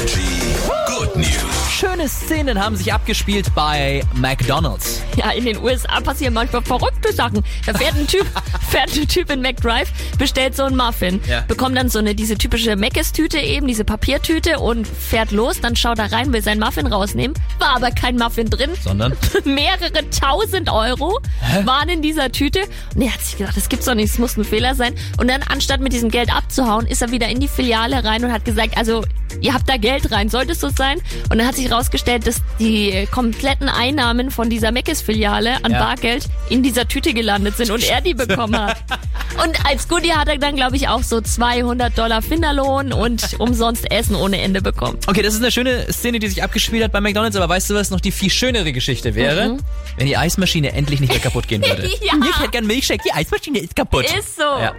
Energy Good News. Schöne Szenen haben sich abgespielt bei McDonald's. Ja, in den USA passieren manchmal verrückte Sachen. Da fährt ein Typ, fährt ein Typ in McDrive, bestellt so einen Muffin, Ja. bekommt dann so eine, diese typische Mc's-Tüte eben, diese Papiertüte und fährt los, dann schaut er rein, will seinen Muffin rausnehmen, war aber kein Muffin drin. Sondern? Mehrere tausend Euro waren in dieser Tüte. Und er hat sich gedacht, das gibt's doch nicht, es muss ein Fehler sein. Und dann, anstatt mit diesem Geld abzuhauen, ist er wieder in die Filiale rein und hat gesagt, also, ihr habt da Geld rein, sollte es so sein? Und dann hat sich herausgestellt, dass die kompletten Einnahmen von dieser Meckes-Filiale an Ja. Bargeld in dieser Tüte gelandet sind und er die bekommen hat. Und als Goodie hat er dann, glaube ich, auch so 200 Dollar Finderlohn und umsonst Essen ohne Ende bekommen. Okay, das ist eine schöne Szene, die sich abgespielt hat bei McDonald's, aber weißt du, was noch die viel schönere Geschichte wäre? Wenn die Eismaschine endlich nicht mehr kaputt gehen würde. Ja. Ich hätte gern Milchshake, die Eismaschine ist kaputt. Ist so. Ja.